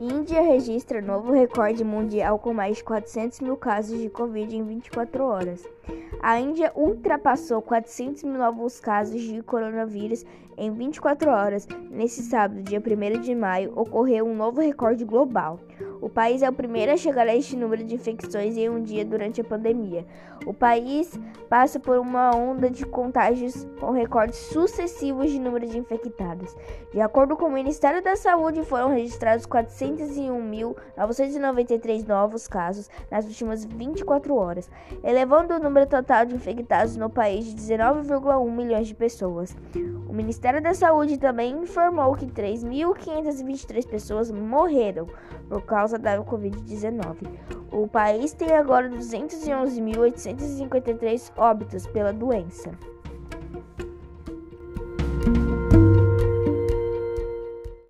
Índia registra novo recorde mundial com mais de 400 mil casos de Covid em 24 horas. A Índia ultrapassou 400 mil novos casos de coronavírus em 24 horas. Nesse sábado, dia 1 de maio, ocorreu um novo recorde global. O país é o primeiro a chegar a este número de infecções em um dia durante a pandemia. O país passa por uma onda de contágios com recordes sucessivos de número de infectados. De acordo com o Ministério da Saúde, foram registrados 401.993 novos casos nas últimas 24 horas, elevando o número total de infectados no país de 19,1 milhões de pessoas. O Ministério da Saúde também informou que 3.523 pessoas morreram por causa da Covid-19. O país tem agora 211.853 óbitos pela doença.